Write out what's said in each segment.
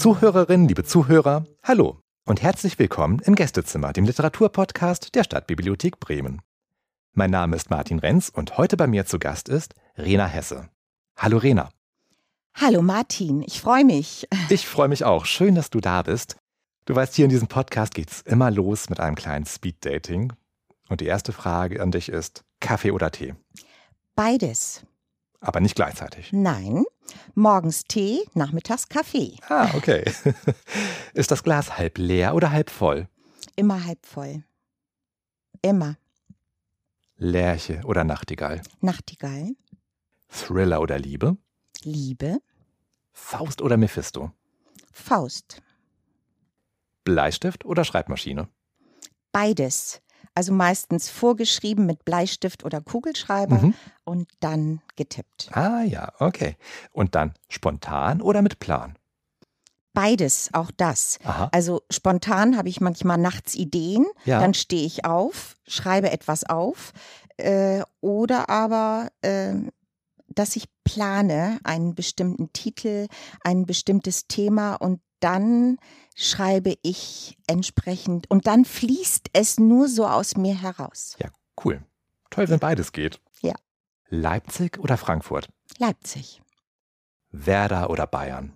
Zuhörerinnen, liebe Zuhörer, hallo und herzlich willkommen im Gästezimmer, dem Literaturpodcast der Stadtbibliothek Bremen. Mein Name ist Martin Renz und heute bei mir zu Gast ist Rena Hesse. Hallo Rena. Hallo Martin, ich freue mich. Ich freue mich auch. Schön, dass du da bist. Du weißt, hier in diesem Podcast geht es immer los mit einem kleinen Speed-Dating. Und die erste Frage an dich ist: Kaffee oder Tee? Beides. Aber nicht gleichzeitig. Nein, morgens Tee, nachmittags Kaffee. Ah, okay. Ist das Glas halb leer oder halb voll? Immer halb voll. Immer. Lerche oder Nachtigall? Nachtigall. Thriller oder Liebe? Liebe. Faust oder Mephisto? Faust. Bleistift oder Schreibmaschine? Beides. Also meistens vorgeschrieben mit Bleistift oder Kugelschreiber Mhm. und dann getippt. Ah ja, okay. Und dann spontan oder mit Plan? Beides, auch das. Aha. Also spontan habe ich manchmal nachts Ideen, Ja. dann stehe ich auf, schreibe etwas auf äh, oder aber, äh, dass ich plane einen bestimmten Titel, ein bestimmtes Thema und dann schreibe ich entsprechend und dann fließt es nur so aus mir heraus. Ja, cool. Toll, wenn beides geht. Ja. Leipzig oder Frankfurt? Leipzig. Werder oder Bayern?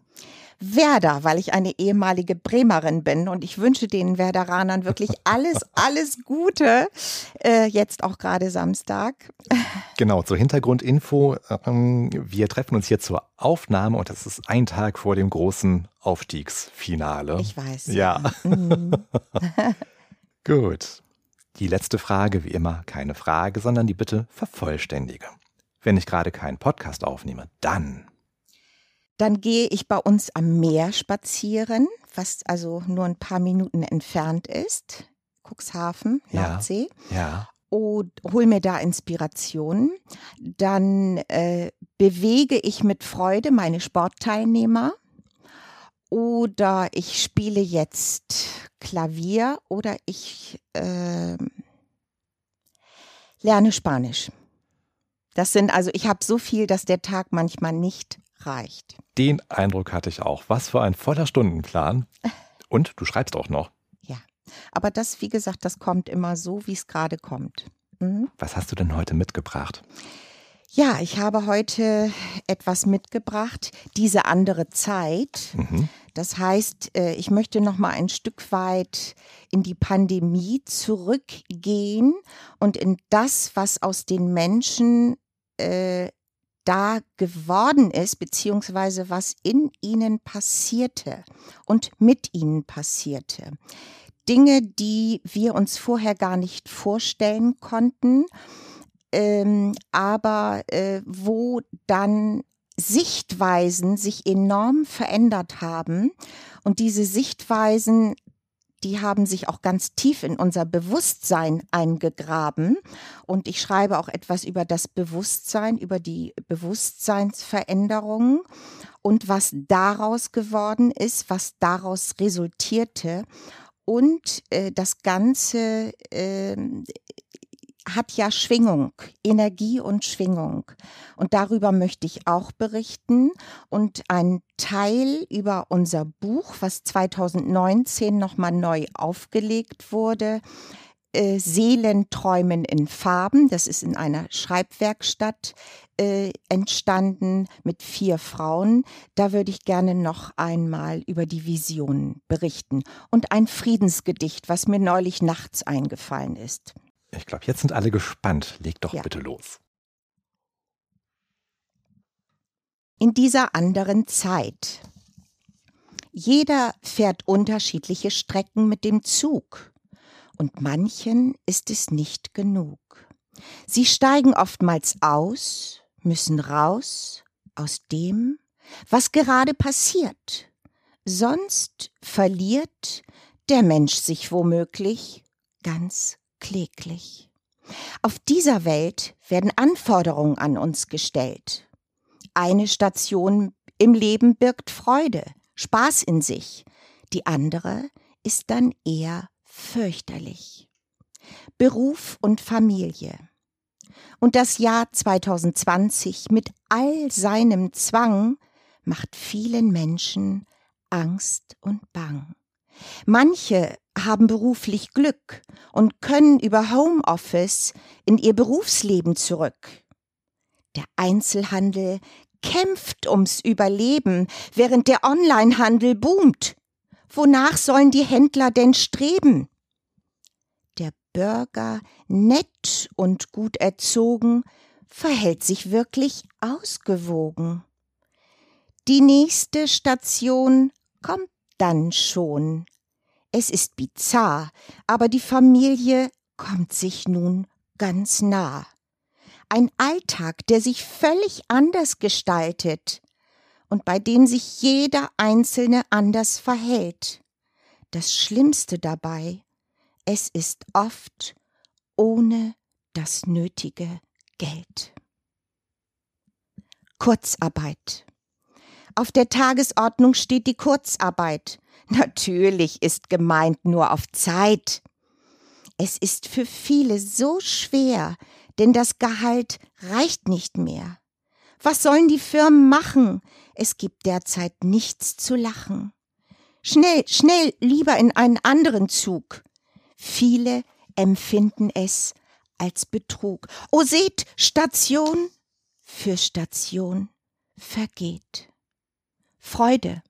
Werder, weil ich eine ehemalige Bremerin bin und ich wünsche den Werderanern wirklich alles, alles Gute. Äh, jetzt auch gerade Samstag. Genau, zur Hintergrundinfo. Ähm, wir treffen uns hier zur Aufnahme und das ist ein Tag vor dem großen Aufstiegsfinale. Ich weiß. Ja. Mhm. Gut. Die letzte Frage, wie immer, keine Frage, sondern die Bitte vervollständige. Wenn ich gerade keinen Podcast aufnehme, dann. Dann gehe ich bei uns am Meer spazieren, was also nur ein paar Minuten entfernt ist. Cuxhaven, Ja. Nordsee. Ja. und hol mir da Inspirationen. Dann äh, bewege ich mit Freude meine Sportteilnehmer. Oder ich spiele jetzt Klavier oder ich äh, lerne Spanisch. Das sind also, ich habe so viel, dass der Tag manchmal nicht reicht. Den Eindruck hatte ich auch. Was für ein voller Stundenplan. Und du schreibst auch noch. Aber das, wie gesagt, das kommt immer so, wie es gerade kommt. Mhm. Was hast du denn heute mitgebracht? Ja, ich habe heute etwas mitgebracht, diese andere Zeit. Mhm. Das heißt, äh, ich möchte noch mal ein Stück weit in die Pandemie zurückgehen und in das, was aus den Menschen äh, da geworden ist, beziehungsweise was in ihnen passierte und mit ihnen passierte. Dinge, die wir uns vorher gar nicht vorstellen konnten, ähm, aber äh, wo dann Sichtweisen sich enorm verändert haben. Und diese Sichtweisen, die haben sich auch ganz tief in unser Bewusstsein eingegraben. Und ich schreibe auch etwas über das Bewusstsein, über die Bewusstseinsveränderungen und was daraus geworden ist, was daraus resultierte. Und äh, das Ganze äh, hat ja Schwingung, Energie und Schwingung. Und darüber möchte ich auch berichten und ein Teil über unser Buch, was 2019 nochmal neu aufgelegt wurde, äh, Seelenträumen in Farben. Das ist in einer Schreibwerkstatt äh, entstanden mit vier Frauen. Da würde ich gerne noch einmal über die Visionen berichten. Und ein Friedensgedicht, was mir neulich nachts eingefallen ist. Ich glaube, jetzt sind alle gespannt. Leg doch Ja. bitte los. in dieser anderen Zeit. Jeder fährt unterschiedliche Strecken mit dem Zug und manchen ist es nicht genug. Sie steigen oftmals aus, müssen raus aus dem, was gerade passiert. Sonst verliert der Mensch sich womöglich ganz kläglich. Auf dieser Welt werden Anforderungen an uns gestellt. Eine Station im Leben birgt Freude, Spaß in sich. Die andere ist dann eher fürchterlich. Beruf und Familie. Und das Jahr 2020 mit all seinem Zwang macht vielen Menschen Angst und Bang. Manche haben beruflich Glück und können über Homeoffice in ihr Berufsleben zurück. Der Einzelhandel kämpft ums Überleben, während der Onlinehandel boomt. Wonach sollen die Händler denn streben? Der Bürger, nett und gut erzogen, verhält sich wirklich ausgewogen. Die nächste Station kommt dann schon. Es ist bizarr, aber die Familie kommt sich nun ganz nah. Ein Alltag, der sich völlig anders gestaltet und bei dem sich jeder Einzelne anders verhält. Das Schlimmste dabei, es ist oft ohne das nötige Geld. Kurzarbeit. Auf der Tagesordnung steht die Kurzarbeit. Natürlich ist gemeint nur auf Zeit. Es ist für viele so schwer, denn das Gehalt reicht nicht mehr. Was sollen die Firmen machen? Es gibt derzeit nichts zu lachen. Schnell, schnell, lieber in einen anderen Zug. Viele empfinden es als Betrug. O seht, Station für Station vergeht. Freude.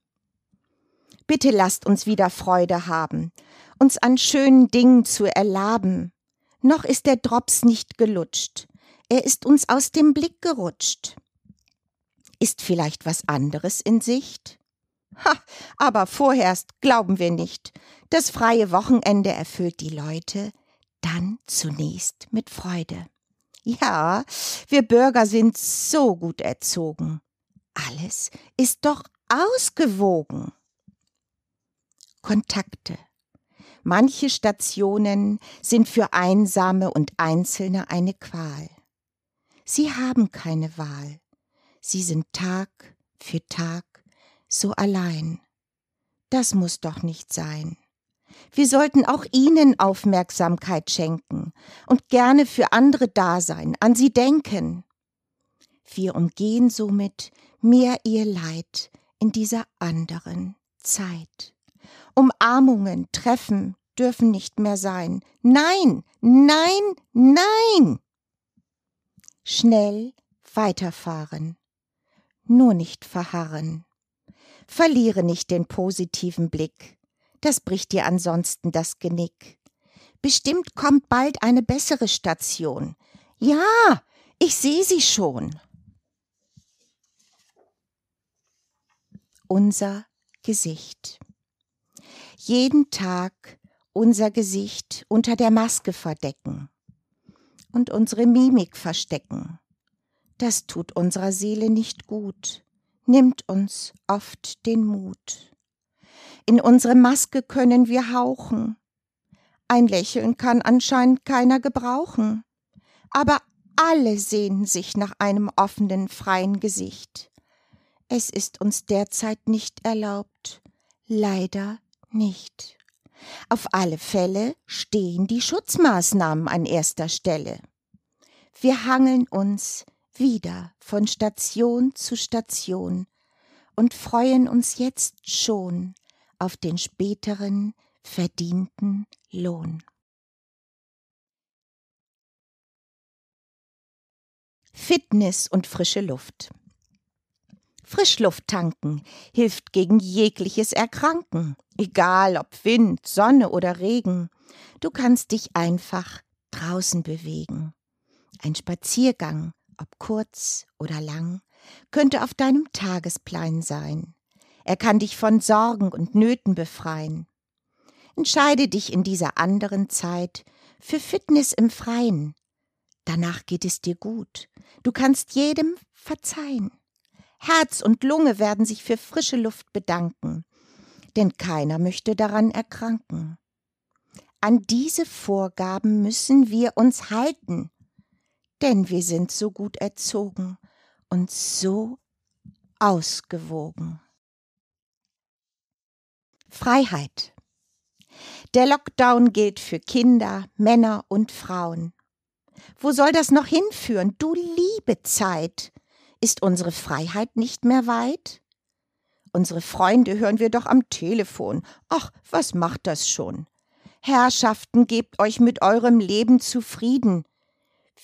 Bitte lasst uns wieder Freude haben, uns an schönen Dingen zu erlaben. Noch ist der Drops nicht gelutscht, er ist uns aus dem Blick gerutscht. Ist vielleicht was anderes in Sicht? Ha, aber vorerst glauben wir nicht. Das freie Wochenende erfüllt die Leute dann zunächst mit Freude. Ja, wir Bürger sind so gut erzogen. Alles ist doch ausgewogen. Kontakte. Manche Stationen sind für Einsame und Einzelne eine Qual. Sie haben keine Wahl. Sie sind Tag für Tag so allein. Das muss doch nicht sein. Wir sollten auch ihnen Aufmerksamkeit schenken und gerne für andere da sein, an sie denken. Wir umgehen somit mehr ihr Leid in dieser anderen Zeit. Umarmungen, Treffen dürfen nicht mehr sein. Nein, nein, nein! Schnell weiterfahren, nur nicht verharren. Verliere nicht den positiven Blick, das bricht dir ansonsten das Genick. Bestimmt kommt bald eine bessere Station. Ja, ich sehe sie schon. Unser Gesicht. Jeden Tag unser Gesicht unter der Maske verdecken und unsere Mimik verstecken. Das tut unserer Seele nicht gut, nimmt uns oft den Mut. In unsere Maske können wir hauchen. Ein Lächeln kann anscheinend keiner gebrauchen. Aber alle sehnen sich nach einem offenen, freien Gesicht. Es ist uns derzeit nicht erlaubt. Leider nicht. Auf alle Fälle stehen die Schutzmaßnahmen an erster Stelle. Wir hangeln uns wieder von Station zu Station und freuen uns jetzt schon auf den späteren verdienten Lohn. Fitness und frische Luft. Frischluft tanken hilft gegen jegliches Erkranken, egal ob Wind, Sonne oder Regen. Du kannst dich einfach draußen bewegen. Ein Spaziergang, ob kurz oder lang, könnte auf deinem Tagesplan sein. Er kann dich von Sorgen und Nöten befreien. Entscheide dich in dieser anderen Zeit für Fitness im Freien. Danach geht es dir gut. Du kannst jedem verzeihen. Herz und Lunge werden sich für frische Luft bedanken, denn keiner möchte daran erkranken. An diese Vorgaben müssen wir uns halten, denn wir sind so gut erzogen und so ausgewogen. Freiheit. Der Lockdown gilt für Kinder, Männer und Frauen. Wo soll das noch hinführen, du liebe Zeit? Ist unsere Freiheit nicht mehr weit? Unsere Freunde hören wir doch am Telefon. Ach, was macht das schon? Herrschaften, gebt euch mit eurem Leben zufrieden.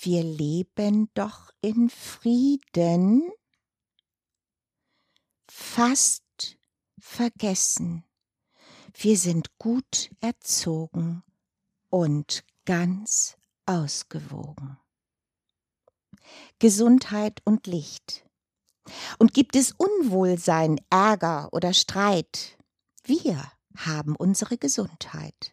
Wir leben doch in Frieden. Fast vergessen. Wir sind gut erzogen und ganz ausgewogen. Gesundheit und Licht. Und gibt es Unwohlsein, Ärger oder Streit? Wir haben unsere Gesundheit.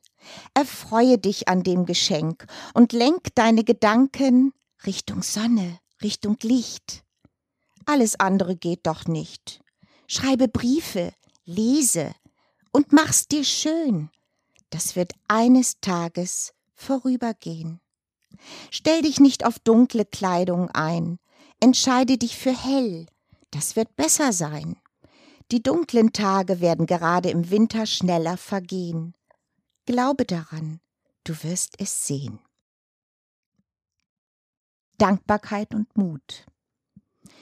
Erfreue dich an dem Geschenk und lenk deine Gedanken Richtung Sonne, Richtung Licht. Alles andere geht doch nicht. Schreibe Briefe, lese und mach's dir schön. Das wird eines Tages vorübergehen. Stell dich nicht auf dunkle Kleidung ein, entscheide dich für hell, das wird besser sein. Die dunklen Tage werden gerade im Winter schneller vergehen. Glaube daran, du wirst es sehen. Dankbarkeit und Mut.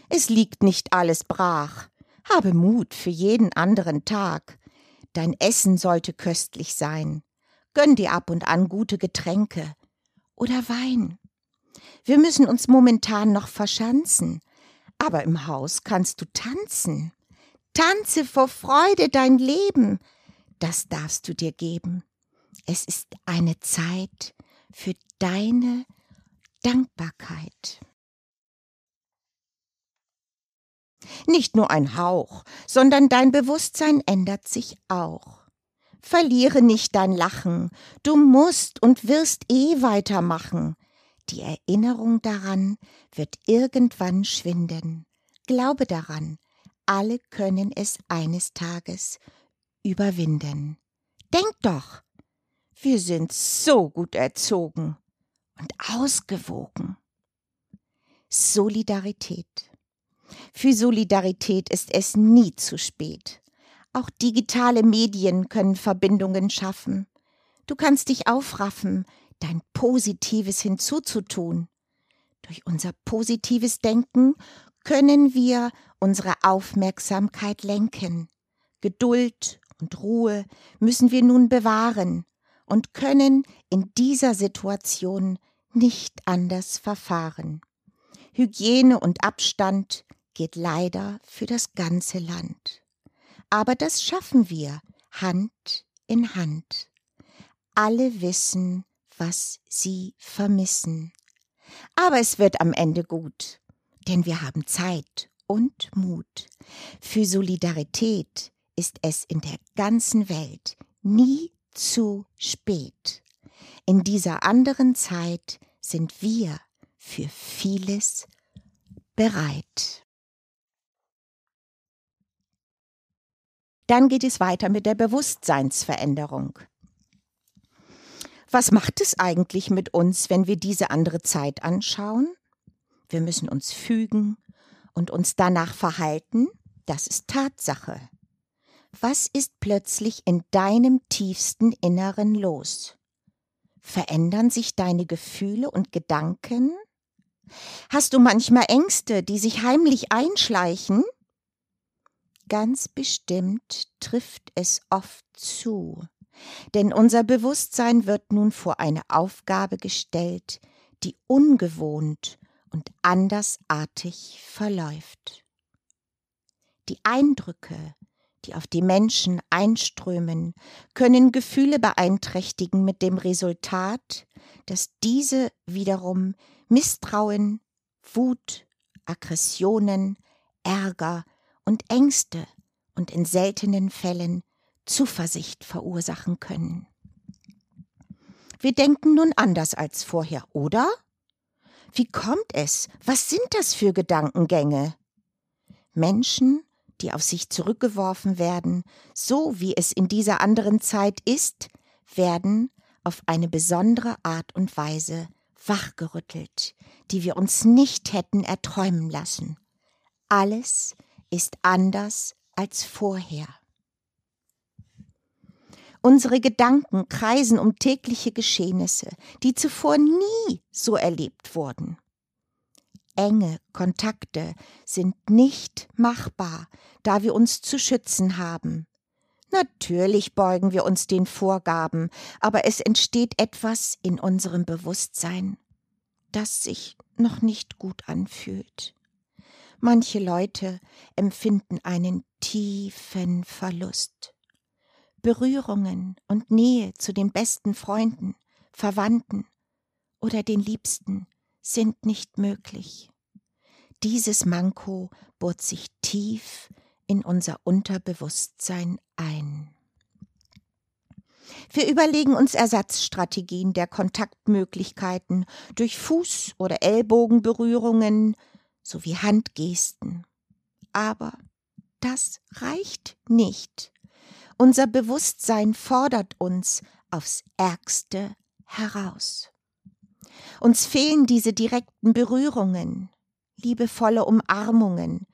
Es liegt nicht alles brach. Habe Mut für jeden anderen Tag. Dein Essen sollte köstlich sein. Gönn dir ab und an gute Getränke oder Wein. Wir müssen uns momentan noch verschanzen, aber im Haus kannst du tanzen. Tanze vor Freude dein Leben, das darfst du dir geben. Es ist eine Zeit für deine Dankbarkeit. Nicht nur ein Hauch, sondern dein Bewusstsein ändert sich auch. Verliere nicht dein Lachen, du musst und wirst eh weitermachen. Die Erinnerung daran wird irgendwann schwinden. Glaube daran, alle können es eines Tages überwinden. Denk doch, wir sind so gut erzogen und ausgewogen. Solidarität. Für Solidarität ist es nie zu spät. Auch digitale Medien können Verbindungen schaffen. Du kannst dich aufraffen, dein Positives hinzuzutun. Durch unser positives Denken können wir unsere Aufmerksamkeit lenken. Geduld und Ruhe müssen wir nun bewahren und können in dieser Situation nicht anders verfahren. Hygiene und Abstand geht leider für das ganze Land. Aber das schaffen wir Hand in Hand. Alle wissen, was sie vermissen. Aber es wird am Ende gut, denn wir haben Zeit und Mut. Für Solidarität ist es in der ganzen Welt nie zu spät. In dieser anderen Zeit sind wir für vieles bereit. Dann geht es weiter mit der Bewusstseinsveränderung. Was macht es eigentlich mit uns, wenn wir diese andere Zeit anschauen? Wir müssen uns fügen und uns danach verhalten, das ist Tatsache. Was ist plötzlich in deinem tiefsten Inneren los? Verändern sich deine Gefühle und Gedanken? Hast du manchmal Ängste, die sich heimlich einschleichen? Ganz bestimmt trifft es oft zu, denn unser Bewusstsein wird nun vor eine Aufgabe gestellt, die ungewohnt und andersartig verläuft. Die Eindrücke, die auf die Menschen einströmen, können Gefühle beeinträchtigen mit dem Resultat, dass diese wiederum Misstrauen, Wut, Aggressionen, Ärger und Ängste und in seltenen Fällen Zuversicht verursachen können. Wir denken nun anders als vorher, oder? Wie kommt es? Was sind das für Gedankengänge? Menschen, die auf sich zurückgeworfen werden, so wie es in dieser anderen Zeit ist, werden auf eine besondere Art und Weise wachgerüttelt, die wir uns nicht hätten erträumen lassen. Alles ist anders als vorher. Unsere Gedanken kreisen um tägliche Geschehnisse, die zuvor nie so erlebt wurden. enge Kontakte sind nicht machbar, da wir uns zu schützen haben. Natürlich beugen wir uns den Vorgaben, aber es entsteht etwas in unserem Bewusstsein, das sich noch nicht gut anfühlt. Manche Leute empfinden einen tiefen Verlust. Berührungen und Nähe zu den besten Freunden, Verwandten oder den Liebsten sind nicht möglich. Dieses Manko bohrt sich tief in unser Unterbewusstsein ein. Wir überlegen uns Ersatzstrategien der Kontaktmöglichkeiten durch Fuß- oder Ellbogenberührungen sowie Handgesten. Aber das reicht nicht. Unser Bewusstsein fordert uns aufs Ärgste heraus. Uns fehlen diese direkten Berührungen, liebevolle Umarmungen,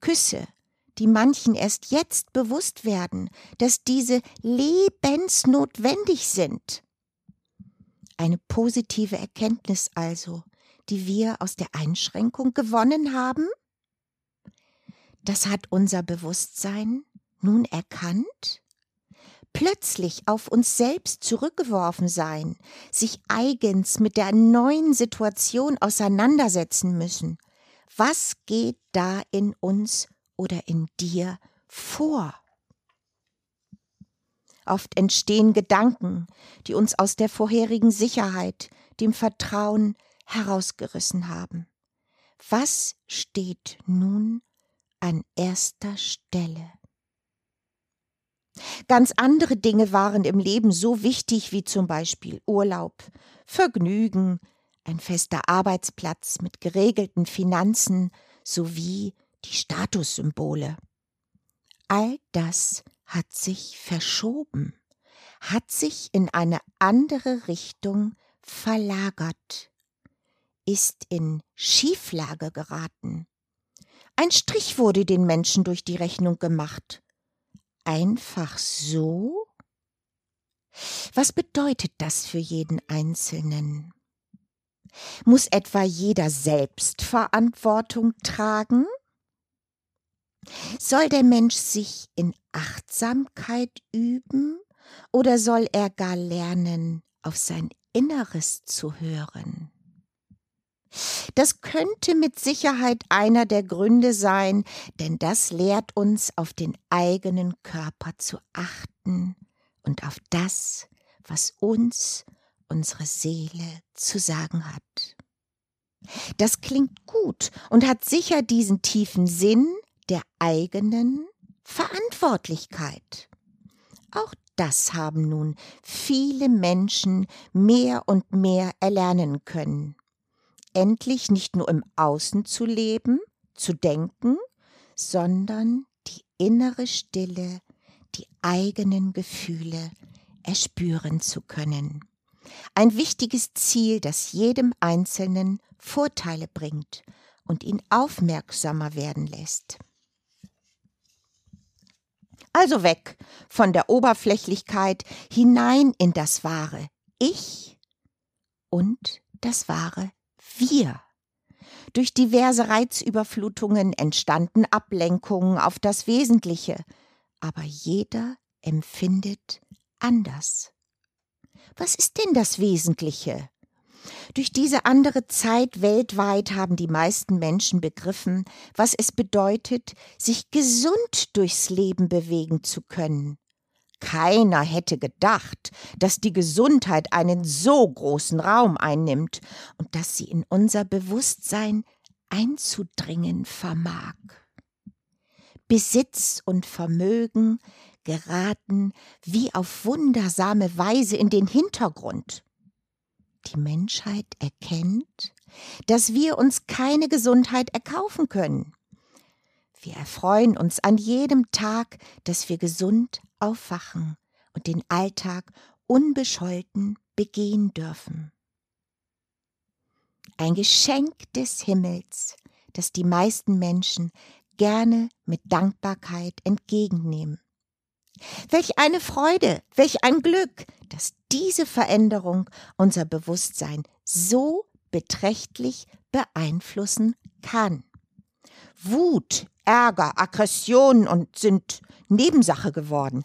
Küsse, die manchen erst jetzt bewusst werden, dass diese lebensnotwendig sind. Eine positive Erkenntnis also, die wir aus der Einschränkung gewonnen haben? Das hat unser Bewusstsein nun erkannt? Plötzlich auf uns selbst zurückgeworfen sein, sich eigens mit der neuen Situation auseinandersetzen müssen. Was geht da in uns oder in dir vor. Oft entstehen Gedanken, die uns aus der vorherigen Sicherheit, dem Vertrauen herausgerissen haben. Was steht nun an erster Stelle? Ganz andere Dinge waren im Leben so wichtig wie zum Beispiel Urlaub, Vergnügen, ein fester Arbeitsplatz mit geregelten Finanzen sowie die Statussymbole. All das hat sich verschoben, hat sich in eine andere Richtung verlagert, ist in Schieflage geraten. Ein Strich wurde den Menschen durch die Rechnung gemacht. Einfach so? Was bedeutet das für jeden Einzelnen? Muss etwa jeder selbst Verantwortung tragen? Soll der Mensch sich in Achtsamkeit üben oder soll er gar lernen, auf sein Inneres zu hören? Das könnte mit Sicherheit einer der Gründe sein, denn das lehrt uns, auf den eigenen Körper zu achten und auf das, was uns unsere Seele zu sagen hat. Das klingt gut und hat sicher diesen tiefen Sinn, der eigenen Verantwortlichkeit. Auch das haben nun viele Menschen mehr und mehr erlernen können. Endlich nicht nur im Außen zu leben, zu denken, sondern die innere Stille, die eigenen Gefühle erspüren zu können. Ein wichtiges Ziel, das jedem Einzelnen Vorteile bringt und ihn aufmerksamer werden lässt. Also weg von der Oberflächlichkeit hinein in das wahre Ich und das wahre Wir. Durch diverse Reizüberflutungen entstanden Ablenkungen auf das Wesentliche, aber jeder empfindet anders. Was ist denn das Wesentliche? Durch diese andere Zeit weltweit haben die meisten Menschen begriffen, was es bedeutet, sich gesund durchs Leben bewegen zu können. Keiner hätte gedacht, dass die Gesundheit einen so großen Raum einnimmt und dass sie in unser Bewusstsein einzudringen vermag. Besitz und Vermögen geraten wie auf wundersame Weise in den Hintergrund die Menschheit erkennt, dass wir uns keine Gesundheit erkaufen können. Wir erfreuen uns an jedem Tag, dass wir gesund aufwachen und den Alltag unbescholten begehen dürfen. Ein Geschenk des Himmels, das die meisten Menschen gerne mit Dankbarkeit entgegennehmen. Welch eine Freude, welch ein Glück, dass diese Veränderung unser Bewusstsein so beträchtlich beeinflussen kann. Wut, Ärger, Aggression und sind Nebensache geworden.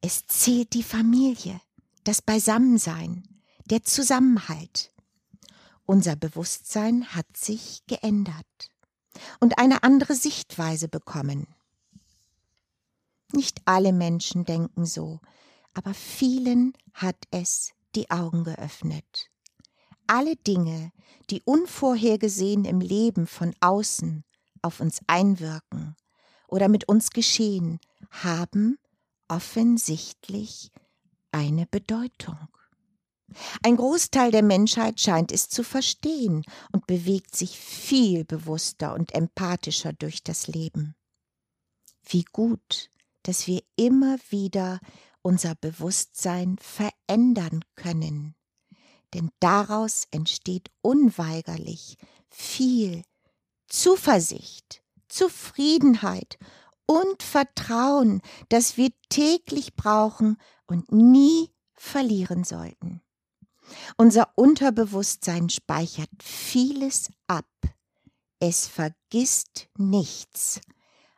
Es zählt die Familie, das Beisammensein, der Zusammenhalt. Unser Bewusstsein hat sich geändert und eine andere Sichtweise bekommen. Nicht alle Menschen denken so, aber vielen hat es die Augen geöffnet. Alle Dinge, die unvorhergesehen im Leben von außen auf uns einwirken oder mit uns geschehen, haben offensichtlich eine Bedeutung. Ein Großteil der Menschheit scheint es zu verstehen und bewegt sich viel bewusster und empathischer durch das Leben. Wie gut, dass wir immer wieder unser Bewusstsein verändern können, denn daraus entsteht unweigerlich viel Zuversicht, Zufriedenheit und Vertrauen, das wir täglich brauchen und nie verlieren sollten. Unser Unterbewusstsein speichert vieles ab. Es vergisst nichts,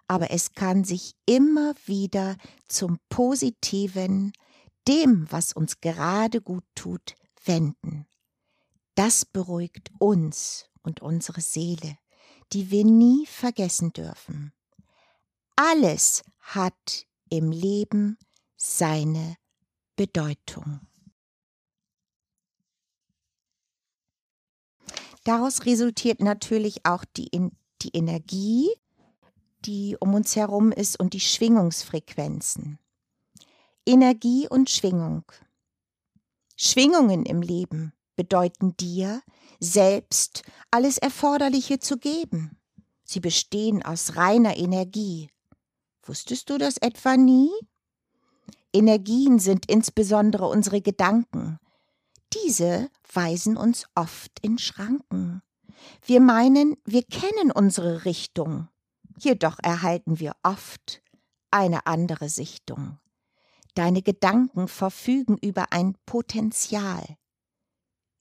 aber es kann sich immer wieder zum Positiven, dem, was uns gerade gut tut, wenden. Das beruhigt uns und unsere Seele, die wir nie vergessen dürfen. Alles hat im Leben seine Bedeutung. Daraus resultiert natürlich auch die, die Energie, die um uns herum ist und die Schwingungsfrequenzen. Energie und Schwingung. Schwingungen im Leben bedeuten dir, selbst alles Erforderliche zu geben. Sie bestehen aus reiner Energie. Wusstest du das etwa nie? Energien sind insbesondere unsere Gedanken, diese weisen uns oft in Schranken. Wir meinen, wir kennen unsere Richtung, jedoch erhalten wir oft eine andere Sichtung. Deine Gedanken verfügen über ein Potenzial.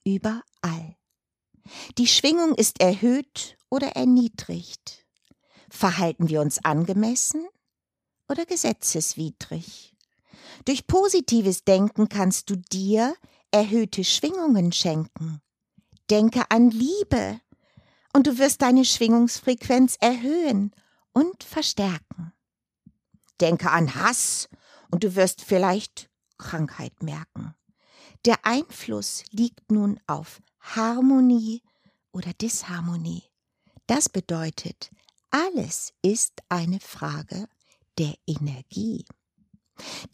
Überall. Die Schwingung ist erhöht oder erniedrigt. Verhalten wir uns angemessen oder gesetzeswidrig? Durch positives Denken kannst du dir erhöhte Schwingungen schenken. Denke an Liebe und du wirst deine Schwingungsfrequenz erhöhen und verstärken. Denke an Hass und du wirst vielleicht Krankheit merken. Der Einfluss liegt nun auf Harmonie oder Disharmonie. Das bedeutet, alles ist eine Frage der Energie.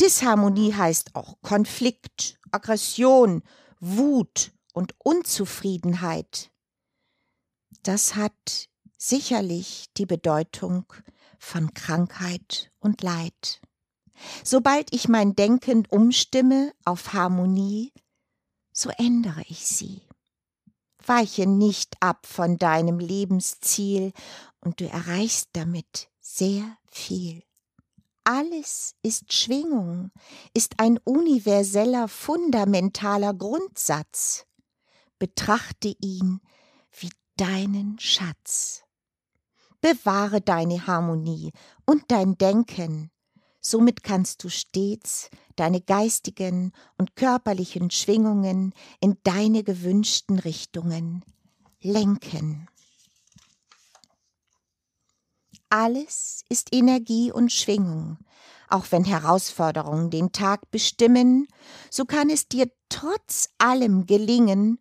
Disharmonie heißt auch Konflikt, Aggression, Wut und Unzufriedenheit. Das hat sicherlich die Bedeutung von Krankheit und Leid. Sobald ich mein Denken umstimme auf Harmonie, so ändere ich sie. Weiche nicht ab von deinem Lebensziel und du erreichst damit sehr viel. Alles ist Schwingung, ist ein universeller, fundamentaler Grundsatz. Betrachte ihn wie deinen Schatz. Bewahre deine Harmonie und dein Denken. Somit kannst du stets deine geistigen und körperlichen Schwingungen in deine gewünschten Richtungen lenken. Alles ist Energie und Schwingung. Auch wenn Herausforderungen den Tag bestimmen, so kann es dir trotz allem gelingen,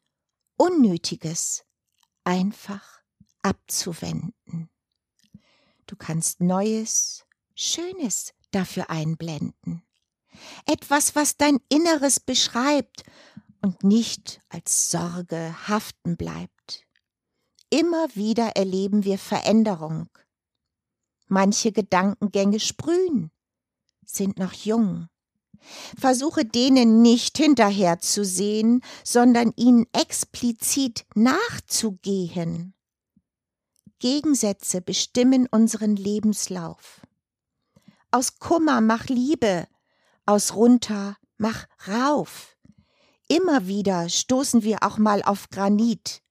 Unnötiges einfach abzuwenden. Du kannst Neues, Schönes dafür einblenden. Etwas, was dein Inneres beschreibt und nicht als Sorge haften bleibt. Immer wieder erleben wir Veränderung, Manche Gedankengänge sprühen, sind noch jung. Versuche denen nicht hinterherzusehen, sondern ihnen explizit nachzugehen. Gegensätze bestimmen unseren Lebenslauf. Aus Kummer mach Liebe, aus runter mach rauf. Immer wieder stoßen wir auch mal auf Granit.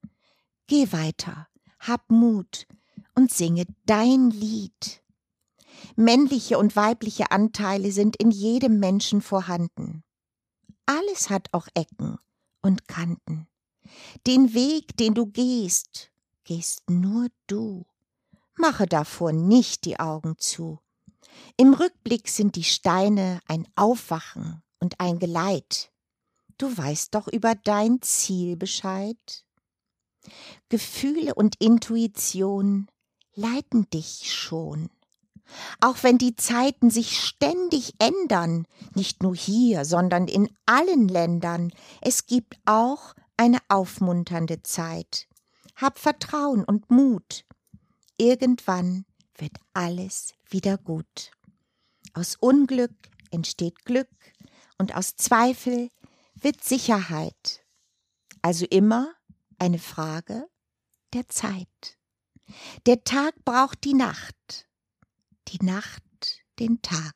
Geh weiter, hab Mut und singe dein Lied. Männliche und weibliche Anteile sind in jedem Menschen vorhanden. Alles hat auch Ecken und Kanten. Den Weg, den du gehst, gehst nur du. Mache davor nicht die Augen zu. Im Rückblick sind die Steine ein Aufwachen und ein Geleit. Du weißt doch über dein Ziel Bescheid. Gefühle und Intuition leiten dich schon. Auch wenn die Zeiten sich ständig ändern, nicht nur hier, sondern in allen Ländern, es gibt auch eine aufmunternde Zeit. Hab Vertrauen und Mut. Irgendwann wird alles wieder gut. Aus Unglück entsteht Glück und aus Zweifel wird Sicherheit. Also immer eine Frage der Zeit. Der Tag braucht die Nacht, die Nacht den Tag.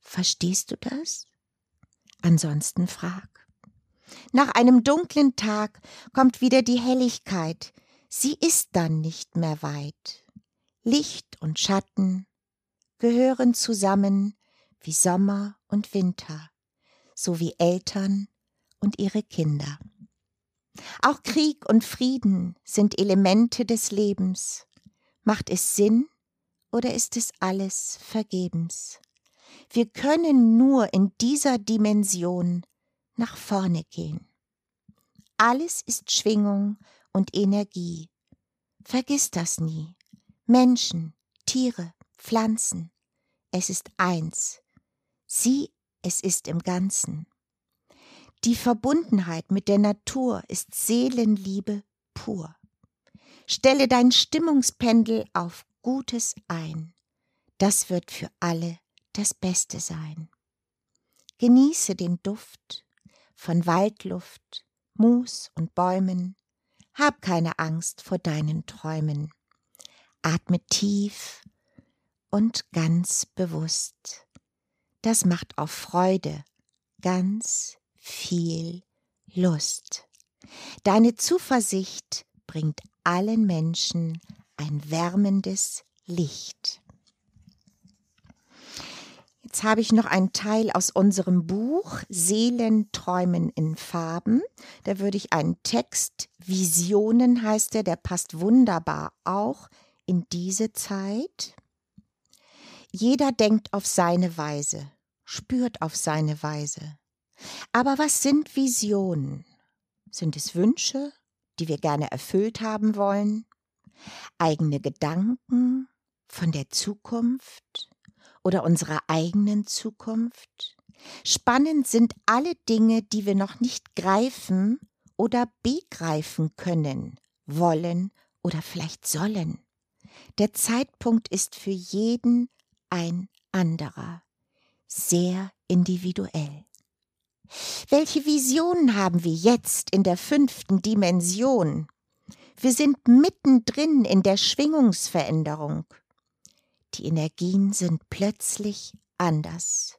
Verstehst du das? Ansonsten frag. Nach einem dunklen Tag kommt wieder die Helligkeit. Sie ist dann nicht mehr weit. Licht und Schatten gehören zusammen wie Sommer und Winter, so wie Eltern und ihre Kinder. Auch Krieg und Frieden sind Elemente des Lebens. Macht es Sinn oder ist es alles vergebens? Wir können nur in dieser Dimension nach vorne gehen. Alles ist Schwingung und Energie. Vergiss das nie. Menschen, Tiere, Pflanzen. Es ist eins. Sieh, es ist im Ganzen. Die Verbundenheit mit der Natur ist Seelenliebe pur. Stelle dein Stimmungspendel auf Gutes ein. Das wird für alle das Beste sein. Genieße den Duft von Waldluft, Moos und Bäumen. Hab keine Angst vor deinen Träumen. Atme tief und ganz bewusst. Das macht auf Freude ganz viel Lust. Deine Zuversicht bringt allen Menschen ein wärmendes Licht. Jetzt habe ich noch einen Teil aus unserem Buch Seelenträumen in Farben. Da würde ich einen Text, Visionen heißt der, der passt wunderbar auch in diese Zeit. Jeder denkt auf seine Weise, spürt auf seine Weise. Aber was sind Visionen? Sind es Wünsche, die wir gerne erfüllt haben wollen? Eigene Gedanken von der Zukunft oder unserer eigenen Zukunft? Spannend sind alle Dinge, die wir noch nicht greifen oder begreifen können, wollen oder vielleicht sollen. Der Zeitpunkt ist für jeden ein anderer, sehr individuell. Welche Visionen haben wir jetzt in der fünften Dimension? Wir sind mittendrin in der Schwingungsveränderung. Die Energien sind plötzlich anders,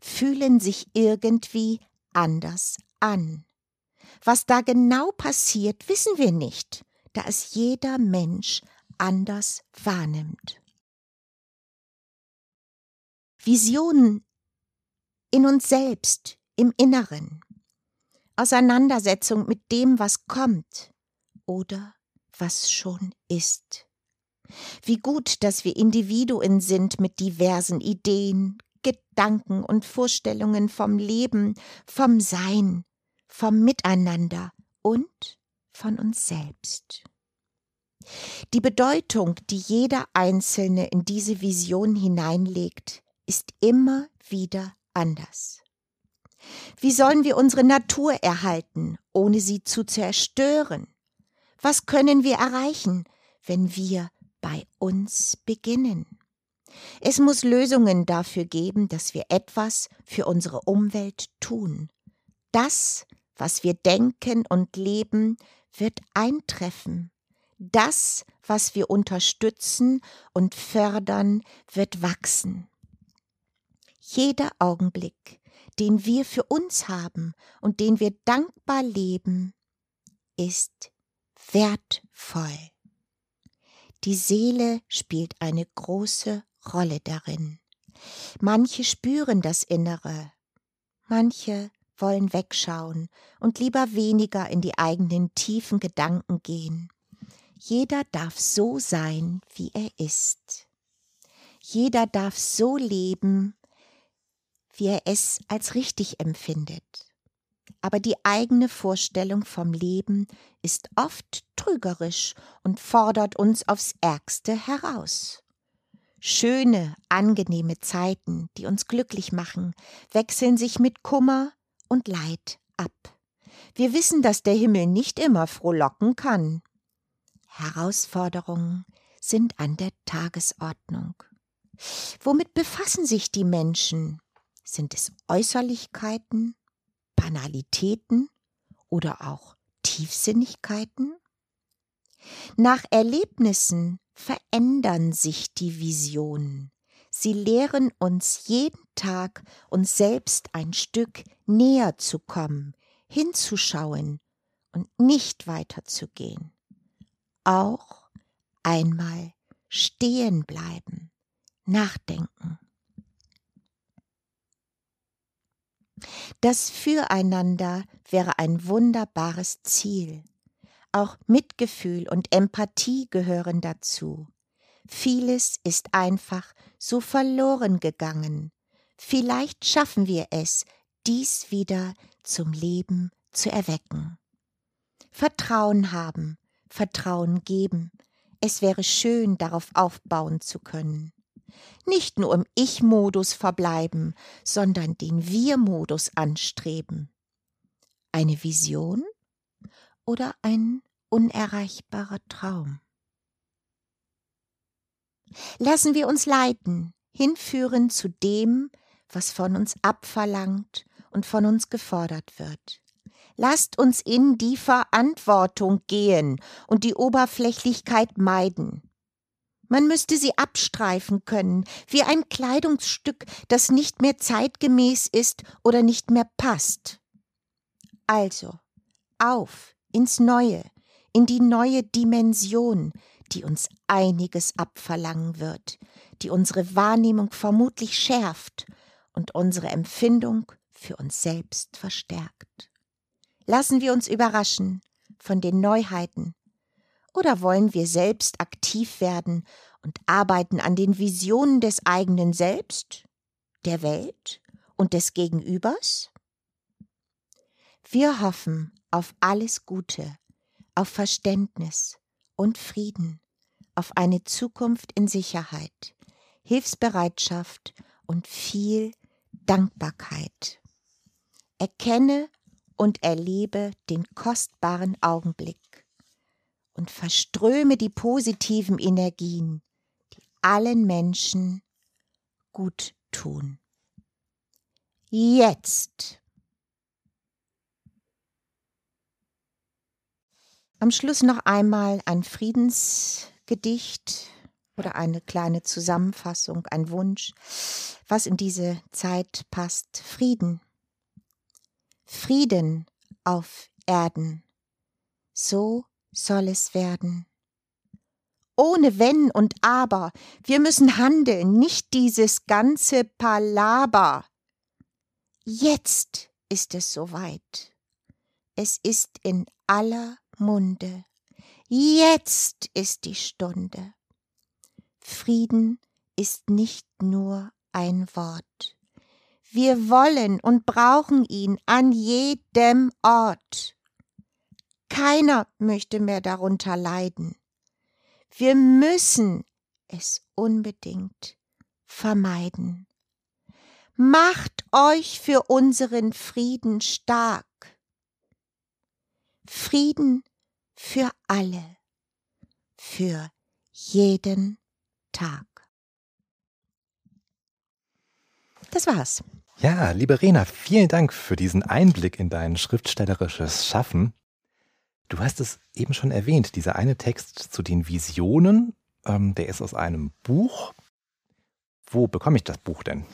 fühlen sich irgendwie anders an. Was da genau passiert, wissen wir nicht, da es jeder Mensch anders wahrnimmt. Visionen in uns selbst, im Inneren. Auseinandersetzung mit dem, was kommt oder was schon ist. Wie gut, dass wir Individuen sind mit diversen Ideen, Gedanken und Vorstellungen vom Leben, vom Sein, vom Miteinander und von uns selbst. Die Bedeutung, die jeder Einzelne in diese Vision hineinlegt, ist immer wieder anders. Wie sollen wir unsere Natur erhalten, ohne sie zu zerstören? Was können wir erreichen, wenn wir bei uns beginnen? Es muss Lösungen dafür geben, dass wir etwas für unsere Umwelt tun. Das, was wir denken und leben, wird eintreffen. Das, was wir unterstützen und fördern, wird wachsen. Jeder Augenblick, den wir für uns haben und den wir dankbar leben, ist wertvoll. Die Seele spielt eine große Rolle darin. Manche spüren das Innere, manche wollen wegschauen und lieber weniger in die eigenen tiefen Gedanken gehen. Jeder darf so sein, wie er ist. Jeder darf so leben, wie er es als richtig empfindet. Aber die eigene Vorstellung vom Leben ist oft trügerisch und fordert uns aufs Ärgste heraus. Schöne, angenehme Zeiten, die uns glücklich machen, wechseln sich mit Kummer und Leid ab. Wir wissen, dass der Himmel nicht immer frohlocken kann. Herausforderungen sind an der Tagesordnung. Womit befassen sich die Menschen? Sind es Äußerlichkeiten, Banalitäten oder auch Tiefsinnigkeiten? Nach Erlebnissen verändern sich die Visionen. Sie lehren uns jeden Tag, uns selbst ein Stück näher zu kommen, hinzuschauen und nicht weiterzugehen. Auch einmal stehen bleiben, nachdenken. Das Füreinander wäre ein wunderbares Ziel. Auch Mitgefühl und Empathie gehören dazu. Vieles ist einfach so verloren gegangen. Vielleicht schaffen wir es, dies wieder zum Leben zu erwecken. Vertrauen haben, Vertrauen geben. Es wäre schön, darauf aufbauen zu können. Nicht nur im Ich-Modus verbleiben, sondern den Wir-Modus anstreben. Eine Vision oder ein unerreichbarer Traum? Lassen wir uns leiten, hinführen zu dem, was von uns abverlangt und von uns gefordert wird. Lasst uns in die Verantwortung gehen und die Oberflächlichkeit meiden. Man müsste sie abstreifen können, wie ein Kleidungsstück, das nicht mehr zeitgemäß ist oder nicht mehr passt. Also, auf ins Neue, in die neue Dimension, die uns einiges abverlangen wird, die unsere Wahrnehmung vermutlich schärft und unsere Empfindung für uns selbst verstärkt. Lassen wir uns überraschen von den Neuheiten, oder wollen wir selbst aktiv werden und arbeiten an den Visionen des eigenen Selbst, der Welt und des Gegenübers? Wir hoffen auf alles Gute, auf Verständnis und Frieden, auf eine Zukunft in Sicherheit, Hilfsbereitschaft und viel Dankbarkeit. Erkenne und erlebe den kostbaren Augenblick und verströme die positiven Energien, die allen Menschen gut tun. Jetzt. Am Schluss noch einmal ein Friedensgedicht oder eine kleine Zusammenfassung, ein Wunsch, was in diese Zeit passt. Frieden. Frieden auf Erden. So soll es werden. Ohne Wenn und Aber. Wir müssen handeln, nicht dieses ganze Palaber. Jetzt ist es soweit. Es ist in aller Munde. Jetzt ist die Stunde. Frieden ist nicht nur ein Wort. Wir wollen und brauchen ihn an jedem Ort. Keiner möchte mehr darunter leiden. Wir müssen es unbedingt vermeiden. Macht euch für unseren Frieden stark. Frieden für alle, für jeden Tag. Das war's. Ja, liebe Rena, vielen Dank für diesen Einblick in dein schriftstellerisches Schaffen. Du hast es eben schon erwähnt, dieser eine Text zu den Visionen, ähm, der ist aus einem Buch Wo bekomme ich das Buch denn?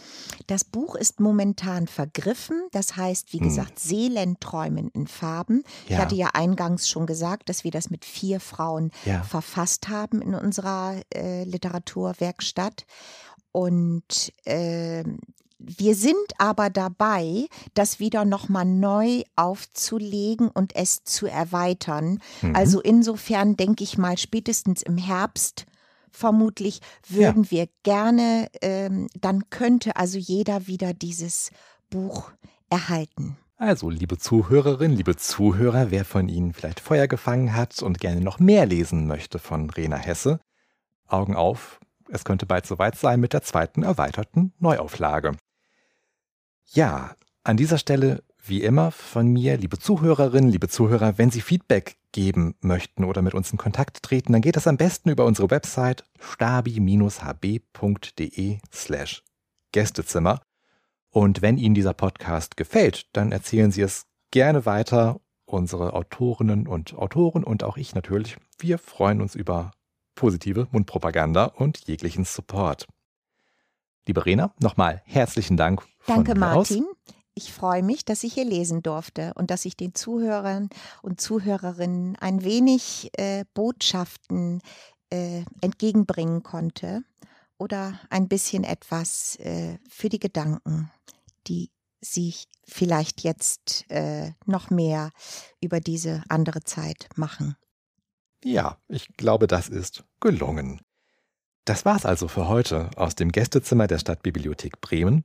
Das Buch ist momentan vergriffen. Das heißt, wie hm. gesagt, Seelenträumen in Farben. Ja. Ich hatte ja eingangs schon gesagt, dass wir das mit vier Frauen ja. verfasst haben in unserer äh, Literaturwerkstatt. Und äh, wir sind aber dabei, das wieder nochmal neu aufzulegen und es zu erweitern. Mhm. Also insofern denke ich mal, spätestens im Herbst vermutlich würden ja. wir gerne, ähm, dann könnte also jeder wieder dieses Buch erhalten. Also, liebe Zuhörerinnen, liebe Zuhörer, wer von Ihnen vielleicht Feuer gefangen hat und gerne noch mehr lesen möchte von Rena Hesse, Augen auf, es könnte bald soweit sein mit der zweiten erweiterten Neuauflage. Ja, an dieser Stelle wie immer von mir, liebe Zuhörerinnen, liebe Zuhörer, wenn Sie Feedback geben möchten oder mit uns in Kontakt treten, dann geht das am besten über unsere Website stabi-hb.de slash Gästezimmer. Und wenn Ihnen dieser Podcast gefällt, dann erzählen Sie es gerne weiter. Unsere Autorinnen und Autoren und auch ich natürlich. Wir freuen uns über positive Mundpropaganda und jeglichen Support. Liebe Rena, nochmal herzlichen Dank. Danke, Martin. Aus. Ich freue mich, dass ich hier lesen durfte und dass ich den Zuhörern und Zuhörerinnen ein wenig äh, Botschaften äh, entgegenbringen konnte oder ein bisschen etwas äh, für die Gedanken, die sich vielleicht jetzt äh, noch mehr über diese andere Zeit machen. Ja, ich glaube, das ist gelungen. Das war's also für heute aus dem Gästezimmer der Stadtbibliothek Bremen.